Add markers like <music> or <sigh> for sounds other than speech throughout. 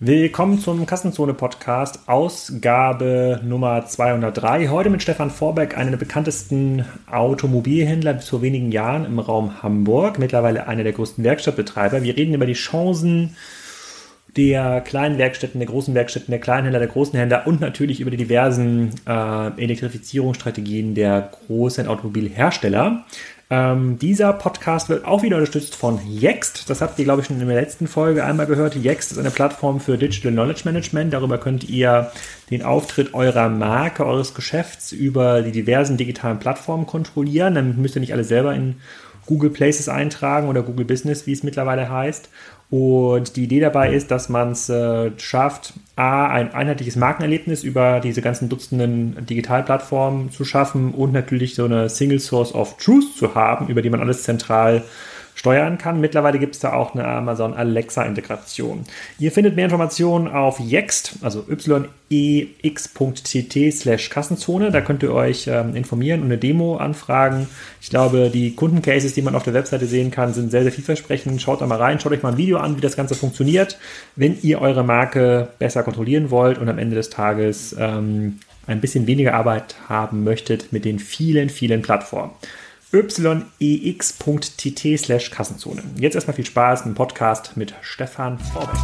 Willkommen zum Kassenzone Podcast, Ausgabe Nummer 203. Heute mit Stefan Vorbeck, einer der bekanntesten Automobilhändler bis vor wenigen Jahren im Raum Hamburg, mittlerweile einer der größten Werkstattbetreiber. Wir reden über die Chancen der kleinen Werkstätten, der großen Werkstätten, der Kleinhändler, der großen Händler und natürlich über die diversen äh, Elektrifizierungsstrategien der großen Automobilhersteller. Ähm, dieser Podcast wird auch wieder unterstützt von Yext. Das habt ihr, glaube ich, schon in der letzten Folge einmal gehört. Yext ist eine Plattform für Digital Knowledge Management. Darüber könnt ihr den Auftritt eurer Marke, eures Geschäfts über die diversen digitalen Plattformen kontrollieren. Dann müsst ihr nicht alle selber in Google Places eintragen oder Google Business, wie es mittlerweile heißt. Und die Idee dabei ist, dass man es äh, schafft, A, ein einheitliches Markenerlebnis über diese ganzen Dutzenden Digitalplattformen zu schaffen und natürlich so eine Single Source of Truth zu haben, über die man alles zentral steuern kann. Mittlerweile gibt es da auch eine Amazon Alexa-Integration. Ihr findet mehr Informationen auf yext, also yex.tt slash Kassenzone. Da könnt ihr euch ähm, informieren und eine Demo anfragen. Ich glaube, die Kundencases, die man auf der Webseite sehen kann, sind sehr, sehr vielversprechend. Schaut da mal rein, schaut euch mal ein Video an, wie das Ganze funktioniert, wenn ihr eure Marke besser kontrollieren wollt und am Ende des Tages ähm, ein bisschen weniger Arbeit haben möchtet mit den vielen, vielen Plattformen yex.tt slash Kassenzone. Jetzt erstmal viel Spaß im Podcast mit Stefan Vorbeck.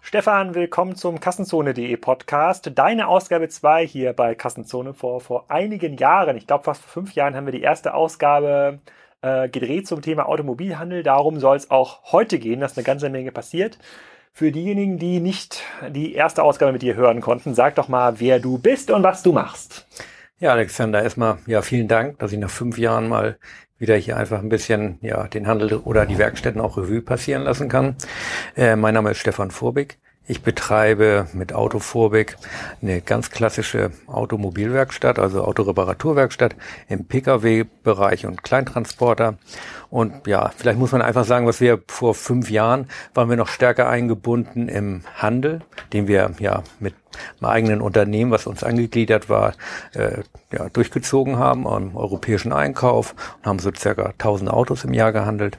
Stefan, willkommen zum Kassenzone.de Podcast. Deine Ausgabe 2 hier bei Kassenzone vor, vor einigen Jahren, ich glaube fast vor fünf Jahren, haben wir die erste Ausgabe äh, gedreht zum Thema Automobilhandel. Darum soll es auch heute gehen, dass eine ganze Menge passiert. Für diejenigen, die nicht die erste Ausgabe mit dir hören konnten, sag doch mal, wer du bist und was du machst. Ja, Alexander, erstmal ja vielen Dank, dass ich nach fünf Jahren mal wieder hier einfach ein bisschen ja den Handel oder die Werkstätten auch Revue passieren lassen kann. Äh, mein Name ist Stefan Vorbig. Ich betreibe mit Auto Vorbig eine ganz klassische Automobilwerkstatt, also Autoreparaturwerkstatt im Pkw-Bereich und Kleintransporter. Und ja, vielleicht muss man einfach sagen, was wir vor fünf Jahren waren wir noch stärker eingebunden im Handel, den wir ja mit einem eigenen Unternehmen, was uns angegliedert war, äh, ja, durchgezogen haben am europäischen Einkauf und haben so circa 1000 Autos im Jahr gehandelt,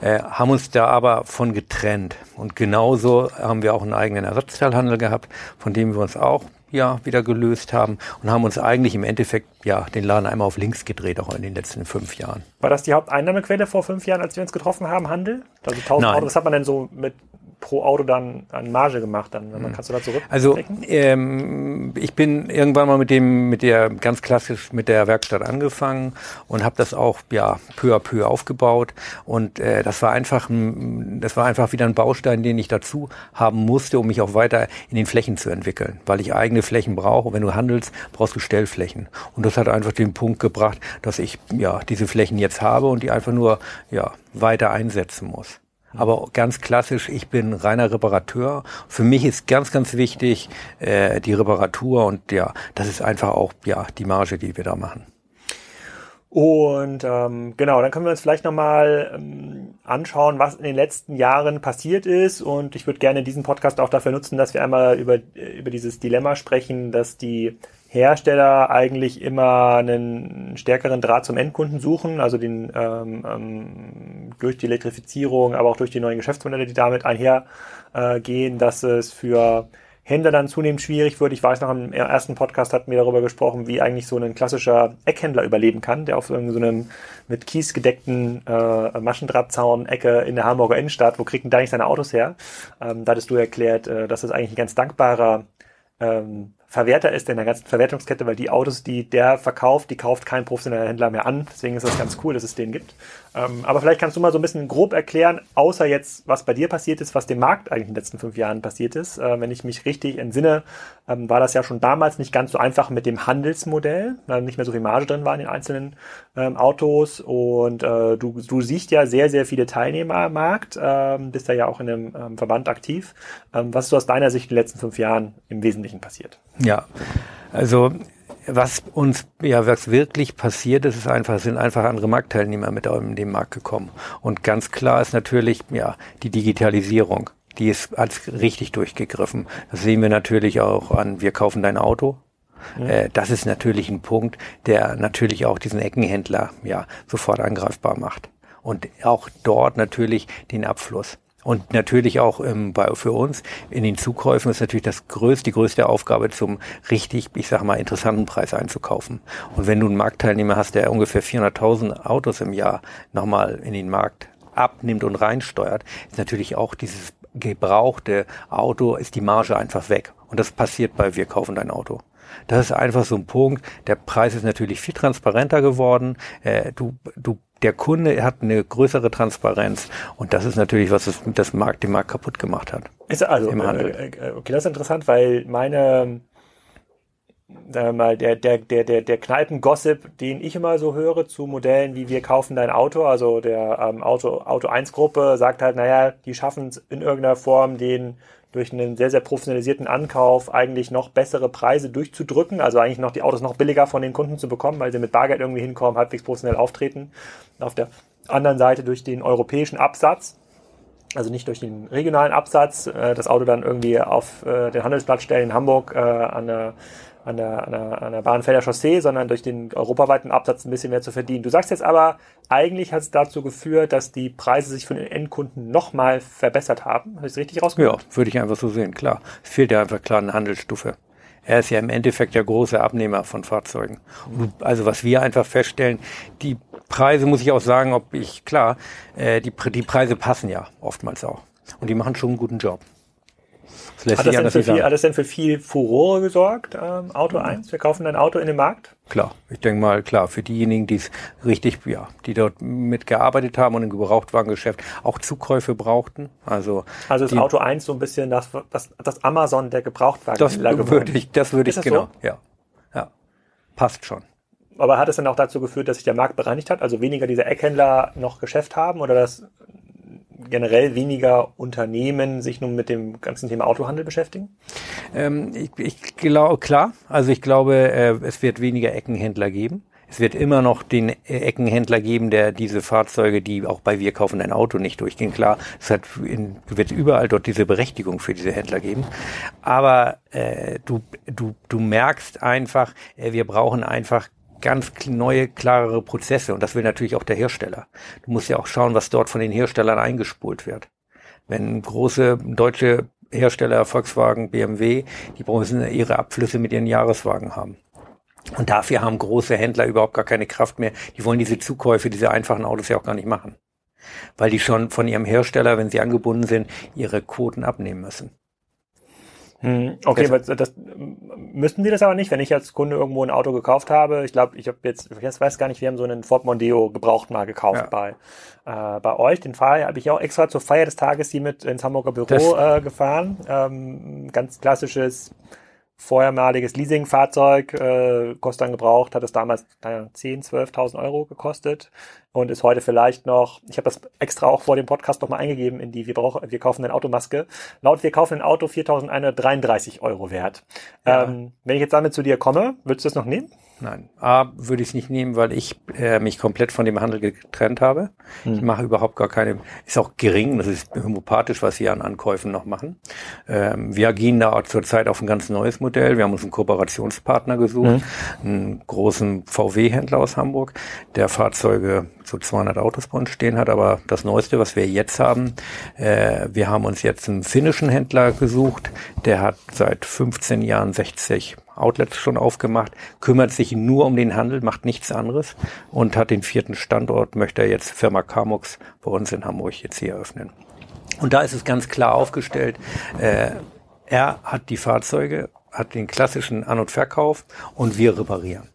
äh, haben uns da aber von getrennt. Und genauso haben wir auch einen eigenen Ersatzteilhandel gehabt, von dem wir uns auch ja wieder gelöst haben und haben uns eigentlich im Endeffekt ja den Laden einmal auf links gedreht, auch in den letzten fünf Jahren. War das die Haupteinnahmequelle vor fünf Jahren, als wir uns getroffen haben, Handel? Also 1000 Nein. Autos, was hat man denn so mit pro Auto dann an Marge gemacht? Dann, wenn man, hm. kannst du da zurück? Also ähm, ich bin irgendwann mal mit dem, mit der ganz klassisch mit der Werkstatt angefangen und habe das auch ja peu à peu aufgebaut und äh, das war einfach, ein, das war einfach wieder ein Baustein, den ich dazu haben musste, um mich auch weiter in den Flächen zu entwickeln, weil ich eigene Flächen brauche. Wenn du handelst, brauchst du Stellflächen und das hat einfach den Punkt gebracht, dass ich ja diese Flächen jetzt habe und die einfach nur ja weiter einsetzen muss. Aber ganz klassisch, ich bin reiner Reparateur. Für mich ist ganz, ganz wichtig äh, die Reparatur und ja, das ist einfach auch ja die Marge, die wir da machen. Und ähm, genau, dann können wir uns vielleicht nochmal ähm, anschauen, was in den letzten Jahren passiert ist. Und ich würde gerne diesen Podcast auch dafür nutzen, dass wir einmal über, über dieses Dilemma sprechen, dass die Hersteller eigentlich immer einen stärkeren Draht zum Endkunden suchen, also den ähm, ähm, durch die Elektrifizierung, aber auch durch die neuen Geschäftsmodelle, die damit einhergehen, äh, dass es für Händler dann zunehmend schwierig wird. Ich weiß noch, im ersten Podcast hatten wir darüber gesprochen, wie eigentlich so ein klassischer Eckhändler überleben kann, der auf so einem mit Kies gedeckten äh, Maschendrahtzaun-Ecke in der Hamburger Innenstadt, wo kriegt denn da nicht seine Autos her? Ähm, da hattest du erklärt, äh, dass das eigentlich ein ganz dankbarer ähm, Verwerter ist in der ganzen Verwertungskette, weil die Autos, die der verkauft, die kauft kein professioneller Händler mehr an. Deswegen ist das ganz cool, dass es den gibt. Ähm, aber vielleicht kannst du mal so ein bisschen grob erklären, außer jetzt, was bei dir passiert ist, was dem Markt eigentlich in den letzten fünf Jahren passiert ist. Äh, wenn ich mich richtig entsinne, ähm, war das ja schon damals nicht ganz so einfach mit dem Handelsmodell, weil nicht mehr so viel Marge drin war in den einzelnen ähm, Autos. Und äh, du, du siehst ja sehr, sehr viele Teilnehmer am Markt, ähm, bist da ja auch in einem ähm, Verband aktiv. Ähm, was ist so aus deiner Sicht in den letzten fünf Jahren im Wesentlichen passiert? Ja, also was uns ja was wirklich passiert ist, ist einfach, sind einfach andere Marktteilnehmer mit in den Markt gekommen. Und ganz klar ist natürlich ja die Digitalisierung. Die ist als richtig durchgegriffen. Das sehen wir natürlich auch an, wir kaufen dein Auto. Ja. Äh, das ist natürlich ein Punkt, der natürlich auch diesen Eckenhändler ja sofort angreifbar macht. Und auch dort natürlich den Abfluss. Und natürlich auch ähm, bei, für uns in den Zukäufen ist natürlich das größte, die größte Aufgabe, zum richtig, ich sag mal, interessanten Preis einzukaufen. Und wenn du einen Marktteilnehmer hast, der ungefähr 400.000 Autos im Jahr nochmal in den Markt abnimmt und reinsteuert, ist natürlich auch dieses gebrauchte Auto, ist die Marge einfach weg. Und das passiert bei Wir kaufen dein Auto. Das ist einfach so ein Punkt. Der Preis ist natürlich viel transparenter geworden. Äh, du, du der Kunde hat eine größere Transparenz und das ist natürlich, was das, das Markt, den Markt kaputt gemacht hat. Ist also, im Handel. Äh, äh, okay, das ist interessant, weil meine, sagen wir mal, der, der, der, der, der Kneipen-Gossip, den ich immer so höre zu Modellen wie wir kaufen dein Auto, also der ähm, Auto, Auto 1 Gruppe sagt halt, naja, die schaffen es in irgendeiner Form, den durch einen sehr, sehr professionalisierten Ankauf eigentlich noch bessere Preise durchzudrücken, also eigentlich noch die Autos noch billiger von den Kunden zu bekommen, weil sie mit Bargeld irgendwie hinkommen, halbwegs professionell auftreten. Auf der anderen Seite durch den europäischen Absatz, also nicht durch den regionalen Absatz, äh, das Auto dann irgendwie auf äh, den Handelsplatz stellen in Hamburg äh, an der an der, an der, an der Bahnfelder Chaussee, sondern durch den europaweiten Absatz ein bisschen mehr zu verdienen. Du sagst jetzt aber, eigentlich hat es dazu geführt, dass die Preise sich für den Endkunden nochmal verbessert haben. Habe ich es richtig rausgehört? Ja, würde ich einfach so sehen, klar. Es fehlt ja einfach klar eine Handelsstufe. Er ist ja im Endeffekt der große Abnehmer von Fahrzeugen. also was wir einfach feststellen, die Preise muss ich auch sagen, ob ich, klar, äh, die, die Preise passen ja oftmals auch. Und die machen schon einen guten Job. Das hat, das denn für viel, hat das denn für viel Furore gesorgt, ähm, Auto 1? Wir kaufen dein Auto in den Markt? Klar, ich denke mal, klar, für diejenigen, die es richtig, ja, die dort mitgearbeitet haben und im Gebrauchtwagengeschäft auch Zukäufe brauchten. Also, also ist die, Auto 1 so ein bisschen das, das, das Amazon der Gebrauchtwagen. Das würde ich, das würde ich, das genau, so? ja. Ja. Passt schon. Aber hat es dann auch dazu geführt, dass sich der Markt bereinigt hat? Also weniger diese Eckhändler noch Geschäft haben oder dass generell weniger Unternehmen sich nun mit dem ganzen Thema Autohandel beschäftigen? Ähm, ich, ich glaube, klar. Also ich glaube, äh, es wird weniger Eckenhändler geben. Es wird immer noch den Eckenhändler geben, der diese Fahrzeuge, die auch bei Wir kaufen ein Auto nicht durchgehen. Klar, es hat in, wird überall dort diese Berechtigung für diese Händler geben. Aber äh, du, du, du merkst einfach, äh, wir brauchen einfach ganz neue, klarere Prozesse und das will natürlich auch der Hersteller. Du musst ja auch schauen, was dort von den Herstellern eingespult wird. Wenn große deutsche Hersteller, Volkswagen, BMW, die müssen ihre Abflüsse mit ihren Jahreswagen haben. Und dafür haben große Händler überhaupt gar keine Kraft mehr. Die wollen diese Zukäufe, diese einfachen Autos ja auch gar nicht machen. Weil die schon von ihrem Hersteller, wenn sie angebunden sind, ihre Quoten abnehmen müssen. Hm, okay, das, das, müssten Sie das aber nicht, wenn ich als Kunde irgendwo ein Auto gekauft habe. Ich glaube, ich habe jetzt, ich weiß gar nicht, wir haben so einen Ford Mondeo gebraucht mal gekauft ja. bei äh, bei euch. Den Fall habe ich auch extra zur Feier des Tages hier mit ins Hamburger Büro äh, gefahren. Ähm, ganz klassisches vorhermaliges Leasingfahrzeug, äh, kostet dann gebraucht, hat es damals naja, 10, 12.000 Euro gekostet und ist heute vielleicht noch, ich habe das extra auch vor dem Podcast nochmal eingegeben in die wir, brauchen, wir kaufen eine Automaske. Laut wir kaufen ein Auto 4.133 Euro wert. Ja. Ähm, wenn ich jetzt damit zu dir komme, würdest du das noch nehmen? Nein, A würde ich es nicht nehmen, weil ich äh, mich komplett von dem Handel getrennt habe. Hm. Ich mache überhaupt gar keine, ist auch gering, das ist homopathisch, was wir an Ankäufen noch machen. Ähm, wir gehen da zurzeit auf ein ganz neues Modell. Wir haben uns einen Kooperationspartner gesucht, hm. einen großen VW-Händler aus Hamburg, der Fahrzeuge so 200 Autos bei uns stehen hat. Aber das Neueste, was wir jetzt haben, äh, wir haben uns jetzt einen finnischen Händler gesucht, der hat seit 15 Jahren 60 Outlets schon aufgemacht, kümmert sich nur um den Handel, macht nichts anderes und hat den vierten Standort, möchte er jetzt Firma Camux bei uns in Hamburg jetzt hier eröffnen. Und da ist es ganz klar aufgestellt, äh, er hat die Fahrzeuge, hat den klassischen An- und Verkauf und wir reparieren.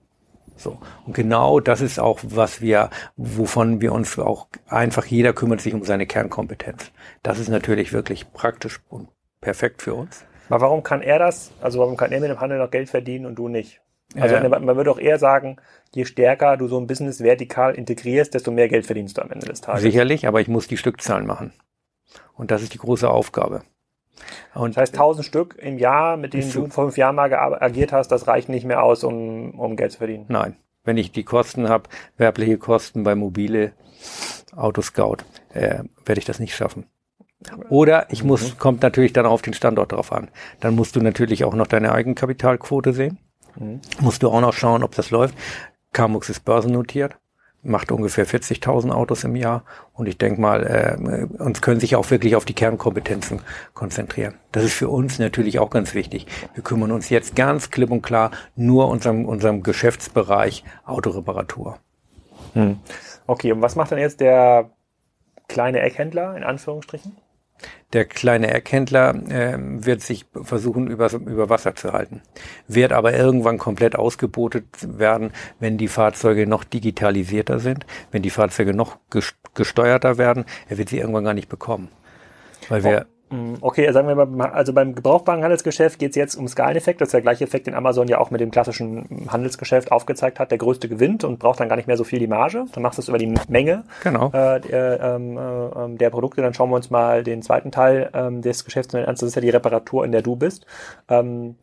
So. Und genau das ist auch, was wir, wovon wir uns auch einfach jeder kümmert sich um seine Kernkompetenz. Das ist natürlich wirklich praktisch und perfekt für uns. Aber warum kann er das? Also warum kann er mit dem Handel noch Geld verdienen und du nicht? Also äh, man würde auch eher sagen, je stärker du so ein Business vertikal integrierst, desto mehr Geld verdienst du am Ende des Tages. Sicherlich, aber ich muss die Stückzahlen machen. Und das ist die große Aufgabe. Und das heißt, 1000 Stück im Jahr, mit denen du vor fünf Jahren mal agiert hast, das reicht nicht mehr aus, um, um Geld zu verdienen. Nein. Wenn ich die Kosten habe, werbliche Kosten bei mobile Autoscout, äh, werde ich das nicht schaffen. Oder ich muss, mhm. kommt natürlich dann auf den Standort drauf an. Dann musst du natürlich auch noch deine Eigenkapitalquote sehen. Mhm. Musst du auch noch schauen, ob das läuft. Camux ist börsennotiert. Macht ungefähr 40.000 Autos im Jahr. Und ich denke mal, äh, uns können sich auch wirklich auf die Kernkompetenzen konzentrieren. Das ist für uns natürlich auch ganz wichtig. Wir kümmern uns jetzt ganz klipp und klar nur unserem, unserem Geschäftsbereich Autoreparatur. Hm. Okay, und was macht dann jetzt der kleine Eckhändler in Anführungsstrichen? Der kleine Eckhändler äh, wird sich versuchen, über, über Wasser zu halten, wird aber irgendwann komplett ausgebotet werden, wenn die Fahrzeuge noch digitalisierter sind, wenn die Fahrzeuge noch gesteuerter werden. Er wird sie irgendwann gar nicht bekommen. Weil wir, okay, sagen wir mal, also beim Gebrauchwarenhandelsgeschäft geht es jetzt um Skaleneffekt. Das ist der gleiche Effekt, den Amazon ja auch mit dem klassischen Handelsgeschäft aufgezeigt hat. Der größte gewinnt und braucht dann gar nicht mehr so viel die Marge. Dann machst du es über die Menge genau. äh, der, ähm, äh, der, Produkte. Dann schauen wir uns mal den zweiten Teil ähm, des Geschäfts an. Das ist ja die Reparatur, in der du bist. Ähm,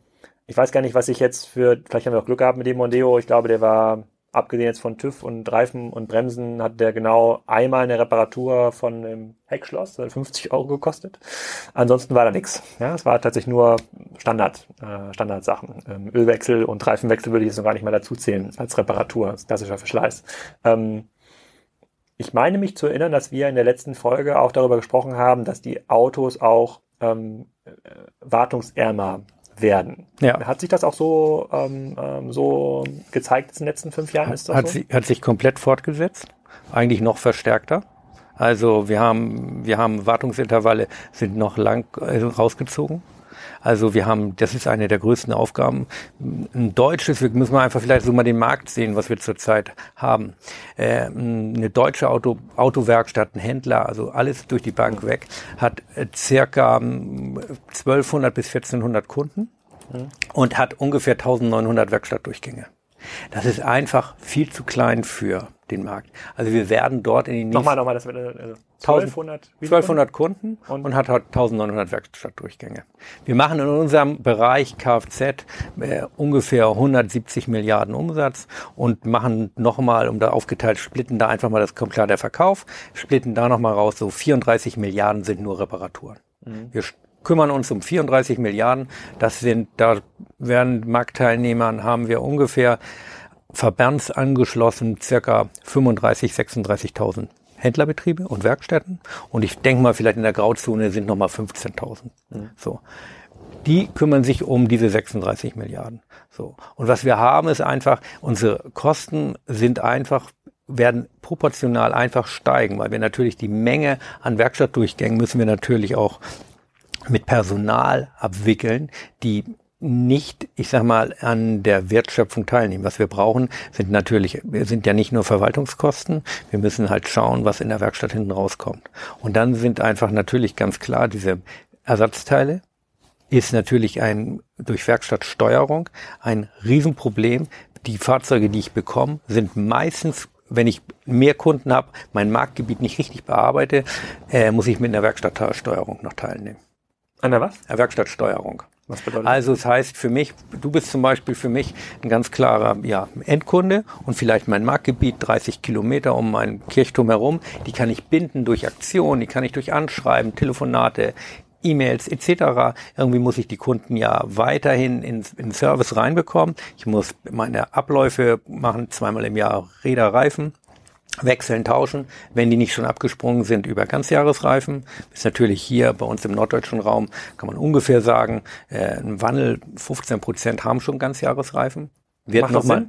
ich weiß gar nicht, was ich jetzt für, vielleicht haben wir auch Glück gehabt mit dem Mondeo. Ich glaube, der war abgesehen jetzt von TÜV und Reifen und Bremsen, hat der genau einmal eine Reparatur von dem Heckschloss, das hat 50 Euro gekostet. Ansonsten war da nichts. Ja, es war tatsächlich nur Standard, äh, Standardsachen. Ähm, Ölwechsel und Reifenwechsel würde ich jetzt noch gar nicht mal dazu zählen als Reparatur, als klassischer Verschleiß. Ähm, ich meine mich zu erinnern, dass wir in der letzten Folge auch darüber gesprochen haben, dass die Autos auch ähm, äh, wartungsärmer werden. Ja. Hat sich das auch so, ähm, ähm, so gezeigt in den letzten fünf Jahren? Ist das hat, so? sie, hat sich komplett fortgesetzt, eigentlich noch verstärkter. Also wir haben, wir haben Wartungsintervalle sind noch lang äh, rausgezogen. Also wir haben, das ist eine der größten Aufgaben. Ein deutsches, wir müssen einfach vielleicht so mal den Markt sehen, was wir zurzeit haben. Äh, eine deutsche Auto, Autowerkstatt, ein Händler, also alles durch die Bank weg, hat äh, circa 1200 ähm, bis 1400 Kunden mhm. und hat ungefähr 1900 Werkstattdurchgänge. Das ist einfach viel zu klein für den Markt. Also wir werden dort in den nächsten... Nochmal, nochmal, das wird also 1200, 1200 Kunden und, und hat 1900 Werkstattdurchgänge. Wir machen in unserem Bereich Kfz äh, ungefähr 170 Milliarden Umsatz und machen nochmal, um da aufgeteilt, splitten da einfach mal das komplett der Verkauf, splitten da nochmal raus, so 34 Milliarden sind nur Reparaturen. Mhm. Wir kümmern uns um 34 Milliarden. Das sind, da werden Marktteilnehmern haben wir ungefähr verbandsangeschlossen circa 35, 36.000 Händlerbetriebe und Werkstätten. Und ich denke mal, vielleicht in der Grauzone sind nochmal 15.000. Mhm. So. Die kümmern sich um diese 36 Milliarden. So. Und was wir haben, ist einfach, unsere Kosten sind einfach werden proportional einfach steigen, weil wir natürlich die Menge an Werkstattdurchgängen müssen wir natürlich auch mit Personal abwickeln, die nicht, ich sag mal, an der Wertschöpfung teilnehmen. Was wir brauchen, sind natürlich, sind ja nicht nur Verwaltungskosten, wir müssen halt schauen, was in der Werkstatt hinten rauskommt. Und dann sind einfach natürlich ganz klar diese Ersatzteile, ist natürlich ein, durch Werkstattsteuerung ein Riesenproblem. Die Fahrzeuge, die ich bekomme, sind meistens wenn ich mehr Kunden habe, mein Marktgebiet nicht richtig bearbeite, äh, muss ich mit einer Werkstattsteuerung noch teilnehmen. An der was? Werkstattsteuerung. Was bedeutet also es heißt für mich, du bist zum Beispiel für mich ein ganz klarer ja, Endkunde und vielleicht mein Marktgebiet 30 Kilometer um meinen Kirchturm herum, die kann ich binden durch Aktionen, die kann ich durch Anschreiben, Telefonate, E-Mails etc. Irgendwie muss ich die Kunden ja weiterhin in, in Service reinbekommen. Ich muss meine Abläufe machen, zweimal im Jahr Räder, Reifen wechseln, tauschen, wenn die nicht schon abgesprungen sind über Ganzjahresreifen. Ist natürlich hier bei uns im norddeutschen Raum, kann man ungefähr sagen, äh, ein Wandel, 15 Prozent haben schon Ganzjahresreifen. Wird Macht noch mal,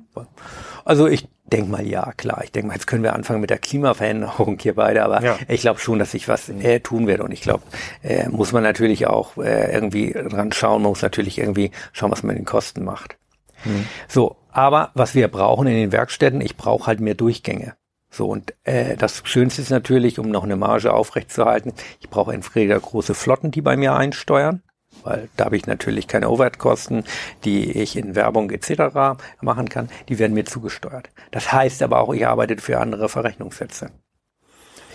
Also ich denke mal, ja, klar. Ich denke mal, jetzt können wir anfangen mit der Klimaveränderung hier beide, aber ja. ich glaube schon, dass sich was äh, tun wird. Und ich glaube, äh, muss man natürlich auch äh, irgendwie dran schauen, man muss natürlich irgendwie schauen, was man in den Kosten macht. Hm. So, aber was wir brauchen in den Werkstätten, ich brauche halt mehr Durchgänge. So, und äh, das Schönste ist natürlich, um noch eine Marge aufrechtzuerhalten, ich brauche entweder große Flotten, die bei mir einsteuern, weil da habe ich natürlich keine Overhead-Kosten, die ich in Werbung etc. machen kann, die werden mir zugesteuert. Das heißt aber auch, ich arbeite für andere Verrechnungssätze.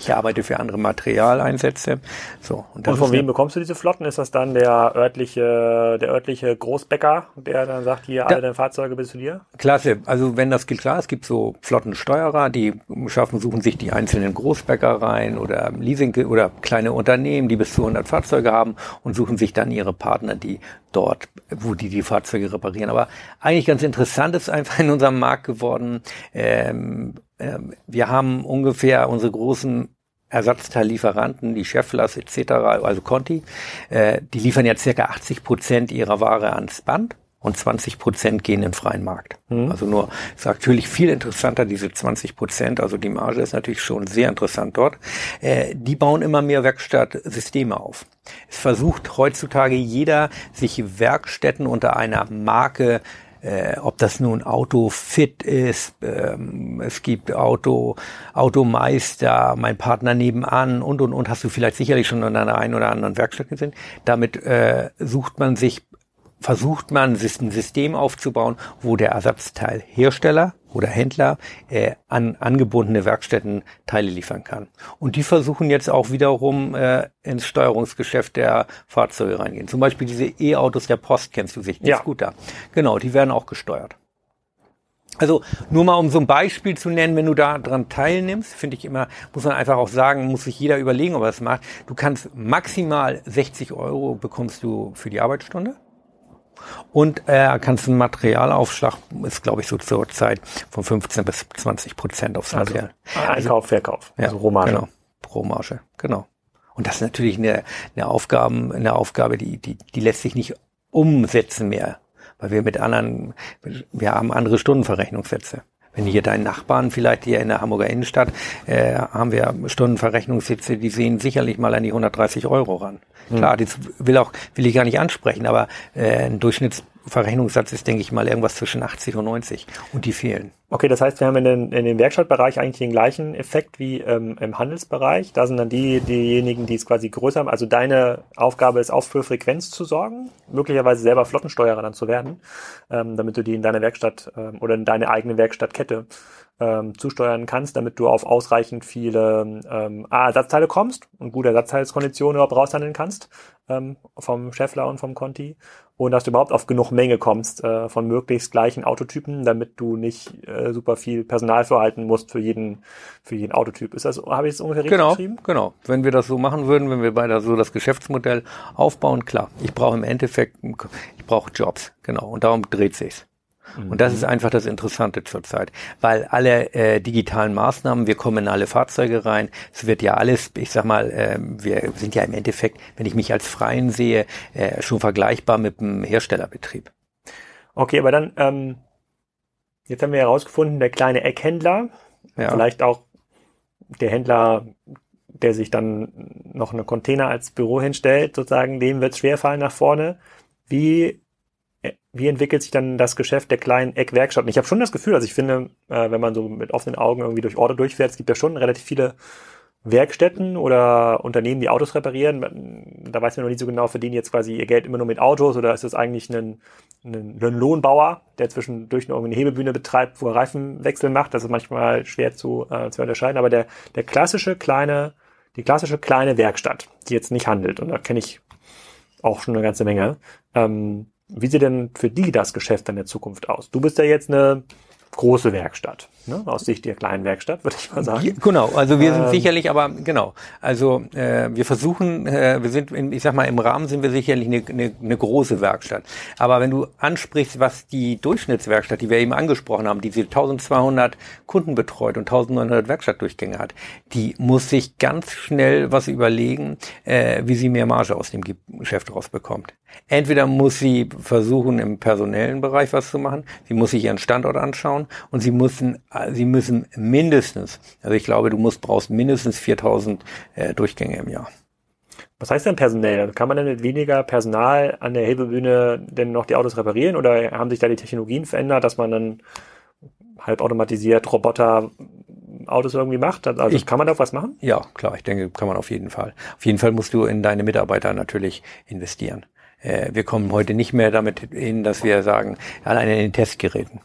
Ich arbeite für andere Materialeinsätze. So, und, und von wem bekommst du diese Flotten? Ist das dann der örtliche, der örtliche Großbäcker, der dann sagt, hier, alle deine Fahrzeuge bist du dir? Klasse. Also wenn das gilt, klar, es gibt so Flottensteuerer, die schaffen, suchen sich die einzelnen Großbäckereien oder Leasing oder kleine Unternehmen, die bis zu 100 Fahrzeuge haben und suchen sich dann ihre Partner, die dort, wo die die Fahrzeuge reparieren. Aber eigentlich ganz interessant ist einfach in unserem Markt geworden, ähm, äh, wir haben ungefähr unsere großen Ersatzteillieferanten, die Cheflers etc., also Conti, äh, die liefern ja circa 80 Prozent ihrer Ware ans Band und 20 Prozent gehen in den freien Markt. Mhm. Also nur ist natürlich viel interessanter diese 20 Prozent. Also die Marge ist natürlich schon sehr interessant dort. Äh, die bauen immer mehr Werkstattsysteme auf. Es versucht heutzutage jeder, sich Werkstätten unter einer Marke äh, ob das nun Auto Fit ist, ähm, es gibt Auto, Automeister, mein Partner nebenan und und und hast du vielleicht sicherlich schon in einer einen oder anderen Werkstatt gesehen. Damit äh, sucht man sich versucht man, ein System aufzubauen, wo der Ersatzteilhersteller oder Händler äh, an angebundene Werkstätten Teile liefern kann. Und die versuchen jetzt auch wiederum äh, ins Steuerungsgeschäft der Fahrzeuge reingehen. Zum Beispiel diese E-Autos der Post kennst du sich, die ja. Scooter. Genau, die werden auch gesteuert. Also nur mal um so ein Beispiel zu nennen, wenn du da dran teilnimmst, finde ich immer, muss man einfach auch sagen, muss sich jeder überlegen, ob er das macht. Du kannst maximal 60 Euro bekommst du für die Arbeitsstunde. Und äh, kannst einen Materialaufschlag, ist glaube ich so zur Zeit von 15 bis 20 Prozent aufs also, Material. Also, Einkauf, Verkauf. Ja, also Rohmarge. Genau, Rohmarge, genau. Und das ist natürlich eine, eine, Aufgaben, eine Aufgabe, die, die, die lässt sich nicht umsetzen mehr. Weil wir mit anderen, wir haben andere Stundenverrechnungssätze. Wenn hier deinen Nachbarn vielleicht hier in der Hamburger Innenstadt, äh, haben wir Stundenverrechnungssitze, die sehen sicherlich mal an die 130 Euro ran. Hm. Klar, das will auch, will ich gar nicht ansprechen, aber äh, ein Durchschnittsverrechnungssatz ist, denke ich mal, irgendwas zwischen 80 und 90 und die fehlen. Okay, das heißt, wir haben in, den, in dem Werkstattbereich eigentlich den gleichen Effekt wie ähm, im Handelsbereich. Da sind dann die, diejenigen, die es quasi größer haben. Also deine Aufgabe ist auch für Frequenz zu sorgen, möglicherweise selber Flottensteuerer dann zu werden, ähm, damit du die in deine Werkstatt ähm, oder in deine eigene Werkstattkette ähm, zusteuern kannst, damit du auf ausreichend viele ähm, A, Ersatzteile kommst und gute Ersatzteilskonditionen überhaupt raushandeln kannst ähm, vom Scheffler und vom Conti und dass du überhaupt auf genug Menge kommst äh, von möglichst gleichen Autotypen, damit du nicht äh, super viel Personal vorhalten musst für jeden für jeden Autotyp. Ist das habe ich es ungefähr richtig genau, geschrieben? Genau. Wenn wir das so machen würden, wenn wir beide so das Geschäftsmodell aufbauen, klar. Ich brauche im Endeffekt ich brauche Jobs, genau. Und darum dreht sich's. Und das ist mhm. einfach das Interessante zurzeit, weil alle äh, digitalen Maßnahmen, wir kommen in alle Fahrzeuge rein, es wird ja alles, ich sag mal, äh, wir sind ja im Endeffekt, wenn ich mich als Freien sehe, äh, schon vergleichbar mit dem Herstellerbetrieb. Okay, aber dann, ähm, jetzt haben wir herausgefunden, der kleine Eckhändler, ja. vielleicht auch der Händler, der sich dann noch eine Container als Büro hinstellt, sozusagen, dem wird es schwerfallen nach vorne. Wie wie entwickelt sich dann das Geschäft der kleinen Eckwerkstatten? Ich habe schon das Gefühl, also ich finde, äh, wenn man so mit offenen Augen irgendwie durch Orte durchfährt, es gibt ja schon relativ viele Werkstätten oder Unternehmen, die Autos reparieren. Da weiß man noch nicht so genau, verdienen jetzt quasi ihr Geld immer nur mit Autos oder ist das eigentlich ein, ein, ein Lohnbauer, der zwischendurch noch irgendwie eine Hebebühne betreibt, wo er Reifenwechsel macht. Das ist manchmal schwer zu, äh, zu unterscheiden. Aber der, der klassische kleine, die klassische kleine Werkstatt, die jetzt nicht handelt, und da kenne ich auch schon eine ganze Menge, ähm, wie sieht denn für die das Geschäft in der Zukunft aus? Du bist ja jetzt eine große Werkstatt, ne? aus Sicht der kleinen Werkstatt, würde ich mal sagen. Genau, also wir sind ähm, sicherlich, aber genau, also äh, wir versuchen, äh, wir sind, in, ich sag mal, im Rahmen sind wir sicherlich eine, eine, eine große Werkstatt. Aber wenn du ansprichst, was die Durchschnittswerkstatt, die wir eben angesprochen haben, die 1200 Kunden betreut und 1900 Werkstattdurchgänge hat, die muss sich ganz schnell was überlegen, äh, wie sie mehr Marge aus dem Geschäft rausbekommt. Entweder muss sie versuchen, im personellen Bereich was zu machen, sie muss sich ihren Standort anschauen und sie müssen, sie müssen mindestens, also ich glaube, du musst, brauchst mindestens 4000 äh, Durchgänge im Jahr. Was heißt denn personell? Kann man denn mit weniger Personal an der Hebebühne denn noch die Autos reparieren oder haben sich da die Technologien verändert, dass man dann halbautomatisiert Roboter Autos irgendwie macht? Also ich, kann man da was machen? Ja, klar, ich denke, kann man auf jeden Fall. Auf jeden Fall musst du in deine Mitarbeiter natürlich investieren. Äh, wir kommen heute nicht mehr damit hin, dass wir sagen, alleine in den Testgeräten.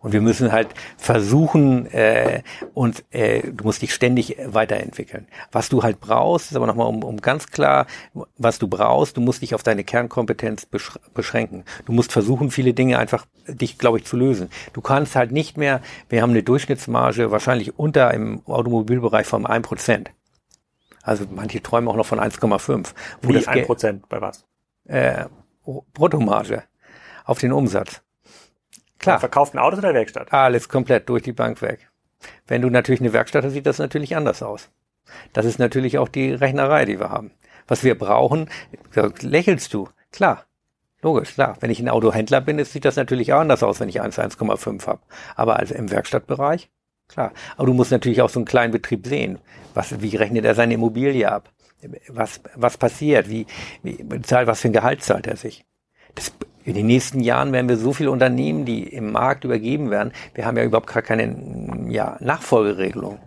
Und wir müssen halt versuchen, äh, und äh, du musst dich ständig weiterentwickeln. Was du halt brauchst, ist aber nochmal um, um ganz klar, was du brauchst, du musst dich auf deine Kernkompetenz beschränken. Du musst versuchen, viele Dinge einfach dich, glaube ich, zu lösen. Du kannst halt nicht mehr, wir haben eine Durchschnittsmarge wahrscheinlich unter im Automobilbereich von 1%. Also manche träumen auch noch von 1,5. Wie 1% bei was? Äh, Bruttomarge auf den Umsatz. Klar. Verkauften Autos oder Werkstatt? Alles komplett durch die Bank weg. Wenn du natürlich eine Werkstatt hast, sieht das natürlich anders aus. Das ist natürlich auch die Rechnerei, die wir haben. Was wir brauchen, lächelst du, klar. Logisch, klar. Wenn ich ein Autohändler bin, sieht das natürlich auch anders aus, wenn ich 1,1,5 habe. Aber also im Werkstattbereich, klar. Aber du musst natürlich auch so einen kleinen Betrieb sehen. Was, wie rechnet er seine Immobilie ab? Was, was passiert? Wie, wie zahlt, was für ein Gehalt zahlt er sich? Das, in den nächsten Jahren werden wir so viele Unternehmen, die im Markt übergeben werden. Wir haben ja überhaupt gar keine ja, Nachfolgeregelung.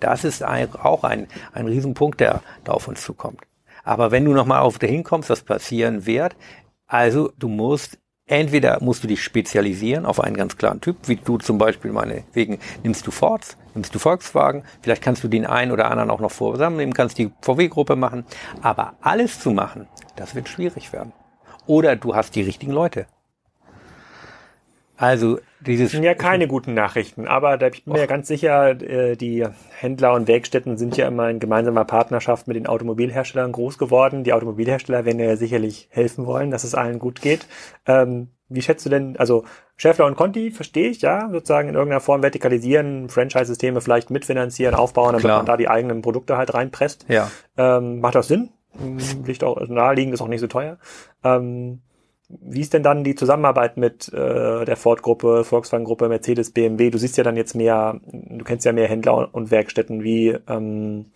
Das ist ein, auch ein, ein Riesenpunkt, der da auf uns zukommt. Aber wenn du nochmal auf dahin kommst, was passieren wird, also du musst entweder musst du dich spezialisieren auf einen ganz klaren Typ, wie du zum Beispiel meinetwegen nimmst du Nimmst du Volkswagen, vielleicht kannst du den einen oder anderen auch noch zusammennehmen, kannst die VW-Gruppe machen, aber alles zu machen, das wird schwierig werden. Oder du hast die richtigen Leute. Also dieses das sind ja keine guten Nachrichten, aber da bin ich mir ja ganz sicher, äh, die Händler und Werkstätten sind ja immer in gemeinsamer Partnerschaft mit den Automobilherstellern groß geworden. Die Automobilhersteller werden ja sicherlich helfen wollen, dass es allen gut geht. Ähm, wie schätzt du denn, also Schäffler und Conti verstehe ich, ja, sozusagen in irgendeiner Form vertikalisieren, Franchise-Systeme vielleicht mitfinanzieren, aufbauen, damit Klar. man da die eigenen Produkte halt reinpresst. Ja. Ähm, macht das Sinn? Liegt auch naheliegend, ist auch nicht so teuer. Ähm, wie ist denn dann die Zusammenarbeit mit äh, der Ford-Gruppe, Volkswagen-Gruppe, Mercedes, BMW? Du siehst ja dann jetzt mehr, du kennst ja mehr Händler und Werkstätten. Wie ähm,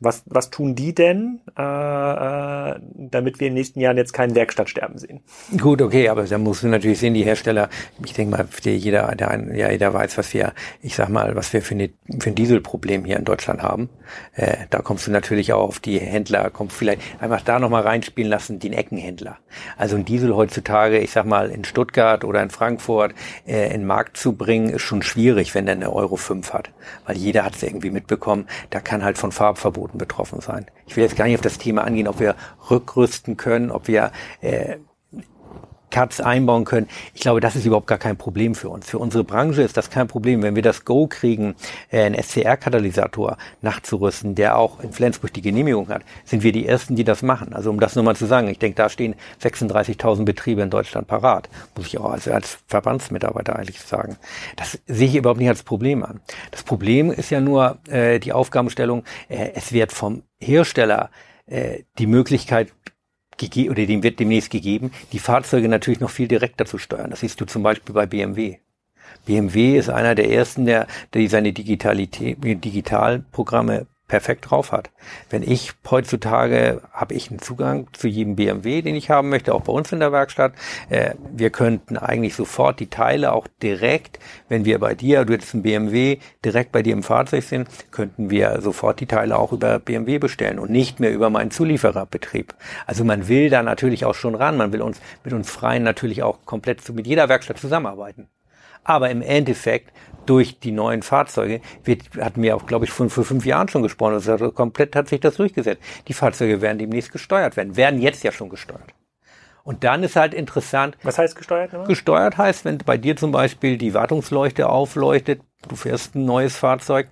was, was tun die denn, äh, äh, damit wir in den nächsten Jahren jetzt kein Werkstattsterben sehen? Gut, okay, aber da musst du natürlich sehen, die Hersteller, ich denke mal, jeder, der, ja, jeder weiß, was wir, ich sag mal, was wir für, eine, für ein Dieselproblem hier in Deutschland haben. Äh, da kommst du natürlich auch auf die Händler, kommt vielleicht einfach da nochmal reinspielen lassen, den Eckenhändler. Also ein Diesel heutzutage, ich sag mal, in Stuttgart oder in Frankfurt äh, in den Markt zu bringen, ist schon schwierig, wenn der eine Euro 5 hat. Weil jeder hat es irgendwie mitbekommen, da kann halt von Farbverbot Angeboten betroffen sein. Ich will jetzt gar nicht auf das Thema angehen, ob wir rückrüsten können, ob wir äh, Cuts einbauen können. Ich glaube, das ist überhaupt gar kein Problem für uns. Für unsere Branche ist das kein Problem. Wenn wir das Go kriegen, äh, einen SCR-Katalysator nachzurüsten, der auch in Flensburg die Genehmigung hat, sind wir die Ersten, die das machen. Also um das nochmal zu sagen, ich denke, da stehen 36.000 Betriebe in Deutschland parat. Muss ich auch als, als Verbandsmitarbeiter eigentlich sagen. Das sehe ich überhaupt nicht als Problem an. Das Problem ist ja nur äh, die Aufgabenstellung, äh, es wird vom Hersteller äh, die Möglichkeit oder dem wird demnächst gegeben, die Fahrzeuge natürlich noch viel direkter zu steuern. Das siehst du zum Beispiel bei BMW. BMW ist einer der ersten, der, der seine Digitalität, Digitalprogramme perfekt drauf hat. Wenn ich heutzutage habe ich einen Zugang zu jedem BMW, den ich haben möchte, auch bei uns in der Werkstatt. Äh, wir könnten eigentlich sofort die Teile auch direkt, wenn wir bei dir, du hättest einen BMW, direkt bei dir im Fahrzeug sind, könnten wir sofort die Teile auch über BMW bestellen und nicht mehr über meinen Zuliefererbetrieb. Also man will da natürlich auch schon ran, man will uns mit uns Freien natürlich auch komplett mit jeder Werkstatt zusammenarbeiten. Aber im Endeffekt durch die neuen Fahrzeuge wird, hatten wir auch, glaube ich, vor, vor fünf Jahren schon gesprochen. Also komplett hat sich das durchgesetzt. Die Fahrzeuge werden demnächst gesteuert werden, werden jetzt ja schon gesteuert. Und dann ist halt interessant. Was heißt gesteuert? Immer? Gesteuert heißt, wenn bei dir zum Beispiel die Wartungsleuchte aufleuchtet, du fährst ein neues Fahrzeug,